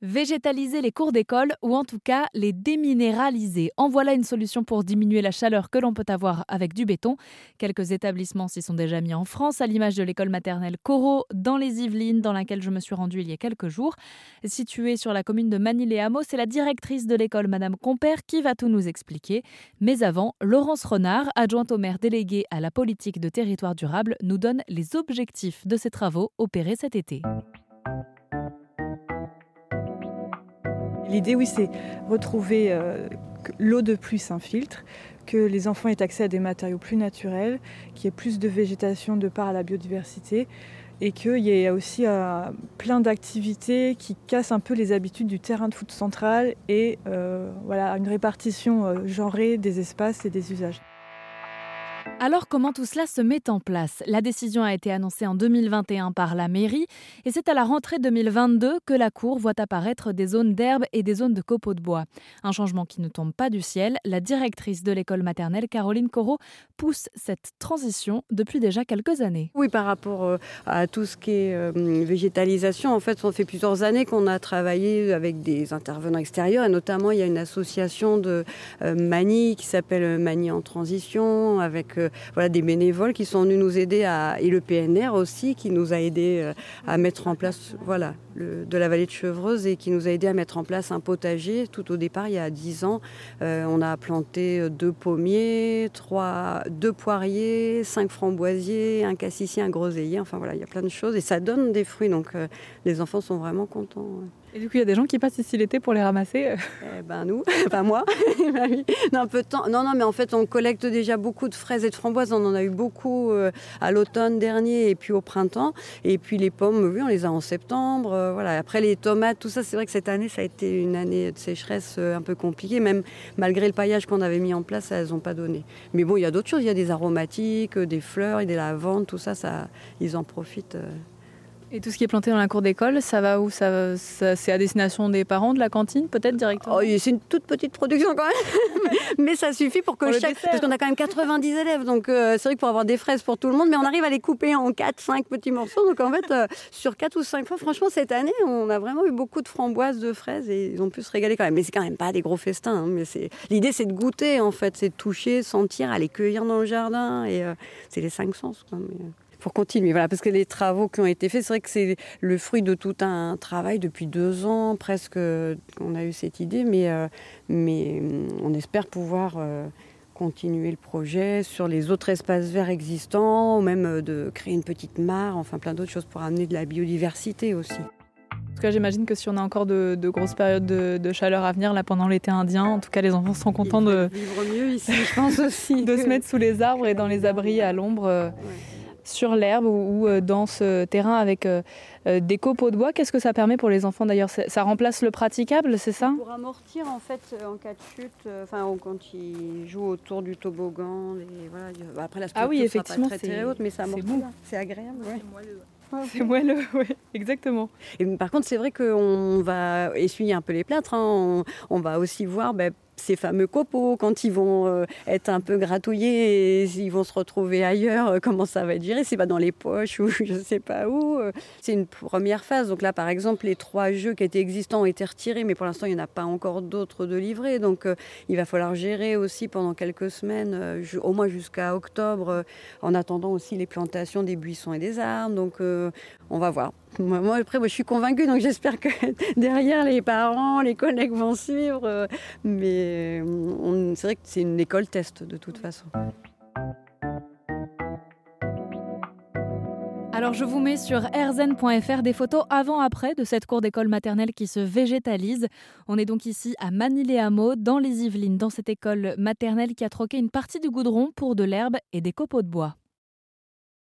Végétaliser les cours d'école ou en tout cas les déminéraliser. En voilà une solution pour diminuer la chaleur que l'on peut avoir avec du béton. Quelques établissements s'y sont déjà mis en France, à l'image de l'école maternelle Corot dans les Yvelines, dans laquelle je me suis rendue il y a quelques jours. Située sur la commune de Manille-les-Hameaux, c'est la directrice de l'école, Madame Compère, qui va tout nous expliquer. Mais avant, Laurence Renard, adjointe au maire déléguée à la politique de territoire durable, nous donne les objectifs de ces travaux opérés cet été. L'idée, oui, c'est retrouver euh, l'eau de pluie s'infiltre, que les enfants aient accès à des matériaux plus naturels, qu'il y ait plus de végétation de part à la biodiversité et qu'il y ait aussi euh, plein d'activités qui cassent un peu les habitudes du terrain de foot central et euh, voilà, une répartition genrée des espaces et des usages. Alors comment tout cela se met en place? La décision a été annoncée en 2021 par la mairie et c'est à la rentrée 2022 que la Cour voit apparaître des zones d'herbe et des zones de copeaux de bois. Un changement qui ne tombe pas du ciel. La directrice de l'école maternelle, Caroline Corot, pousse cette transition depuis déjà quelques années. Oui, par rapport euh, à tout ce qui est euh, végétalisation, en fait, ça fait plusieurs années qu'on a travaillé avec des intervenants extérieurs et notamment il y a une association de euh, Mani qui s'appelle Mani en transition avec voilà, des bénévoles qui sont venus nous aider et le PNR aussi qui nous a aidé euh, à mettre en place voilà, de la vallée de Chevreuse et qui nous a aidé à mettre en place un potager. Tout au départ, il y a 10 ans, euh, on a planté deux pommiers, trois, deux poiriers, cinq framboisiers, un cassissier, un groseillier. Enfin voilà, il y a plein de choses et ça donne des fruits. Donc euh, les enfants sont vraiment contents. Et du coup, il y a des gens qui passent ici l'été pour les ramasser eh Ben nous, pas moi. non, peu de temps. non, non, mais en fait, on collecte déjà beaucoup de fraises et de framboises. On en a eu beaucoup euh, à l'automne dernier et puis au printemps. Et puis les pommes, oui, on les a en septembre. Euh, voilà. Après les tomates, tout ça, c'est vrai que cette année, ça a été une année de sécheresse euh, un peu compliquée. Même malgré le paillage qu'on avait mis en place, elles n'ont pas donné. Mais bon, il y a d'autres choses. Il y a des aromatiques, des fleurs, et des lavandes, tout ça, ça ils en profitent. Et tout ce qui est planté dans la cour d'école, ça va où ça, C'est à destination des parents, de la cantine, peut-être directement oh, C'est une toute petite production quand même, mais ça suffit pour que chaque. Parce qu'on a quand même 90 élèves, donc euh, c'est vrai que pour avoir des fraises pour tout le monde, mais on arrive à les couper en 4-5 petits morceaux. Donc en fait, euh, sur 4 ou 5 fois, franchement, cette année, on a vraiment eu beaucoup de framboises, de fraises et ils ont pu se régaler quand même. Mais c'est quand même pas des gros festins. Hein, mais c'est l'idée, c'est de goûter en fait, c'est de toucher, sentir, aller cueillir dans le jardin et euh, c'est les cinq sens. Quoi, pour continuer. Voilà, parce que les travaux qui ont été faits, c'est vrai que c'est le fruit de tout un travail depuis deux ans presque. On a eu cette idée, mais, euh, mais mm, on espère pouvoir euh, continuer le projet sur les autres espaces verts existants, ou même euh, de créer une petite mare, enfin plein d'autres choses pour amener de la biodiversité aussi. En tout cas, j'imagine que si on a encore de, grosses périodes de, chaleur à venir, là pendant l'été indien, en tout cas, les enfants sont contents de vivre mieux ici, je pense aussi, de se mettre sous les arbres et dans les abris à l'ombre sur l'herbe ou, euh, dans ce terrain avec euh, euh, des copeaux de bois. Qu'est-ce que ça permet pour les enfants d'ailleurs? Ça remplace le praticable, c'est ça? Pour amortir en fait en cas de chute, enfin quand ils jouent autour du toboggan. Et voilà, bah, après la ah oui, effectivement, pas très, très haute, mais ça amortit. C'est agréable. C'est moelleux, oui, exactement. Et, par contre, c'est vrai qu'on va essuyer un peu les plâtres. Hein. On, va aussi voir ben, ces fameux copeaux, quand ils vont euh, être un peu gratouillés et ils vont se retrouver ailleurs, euh, comment ça va être géré? C'est pas dans les poches ou je sais pas où. Euh. C'est une première phase. Donc là, par exemple, les trois jeux qui étaient existants ont été retirés, mais pour l'instant, il n'y en a pas encore d'autres de livrés. Donc il va falloir gérer aussi pendant quelques semaines, au moins jusqu'à octobre, en attendant aussi les plantations des buissons et des arbres. Donc on va voir. Moi, après, moi, je suis convaincue, donc j'espère que derrière, les parents, les collègues vont suivre. Mais c'est vrai que c'est une école test de toute façon. Alors je vous mets sur rzn.fr des photos avant-après de cette cour d'école maternelle qui se végétalise. On est donc ici à Manille-les-Hameaux, dans les Yvelines, dans cette école maternelle qui a troqué une partie du goudron pour de l'herbe et des copeaux de bois.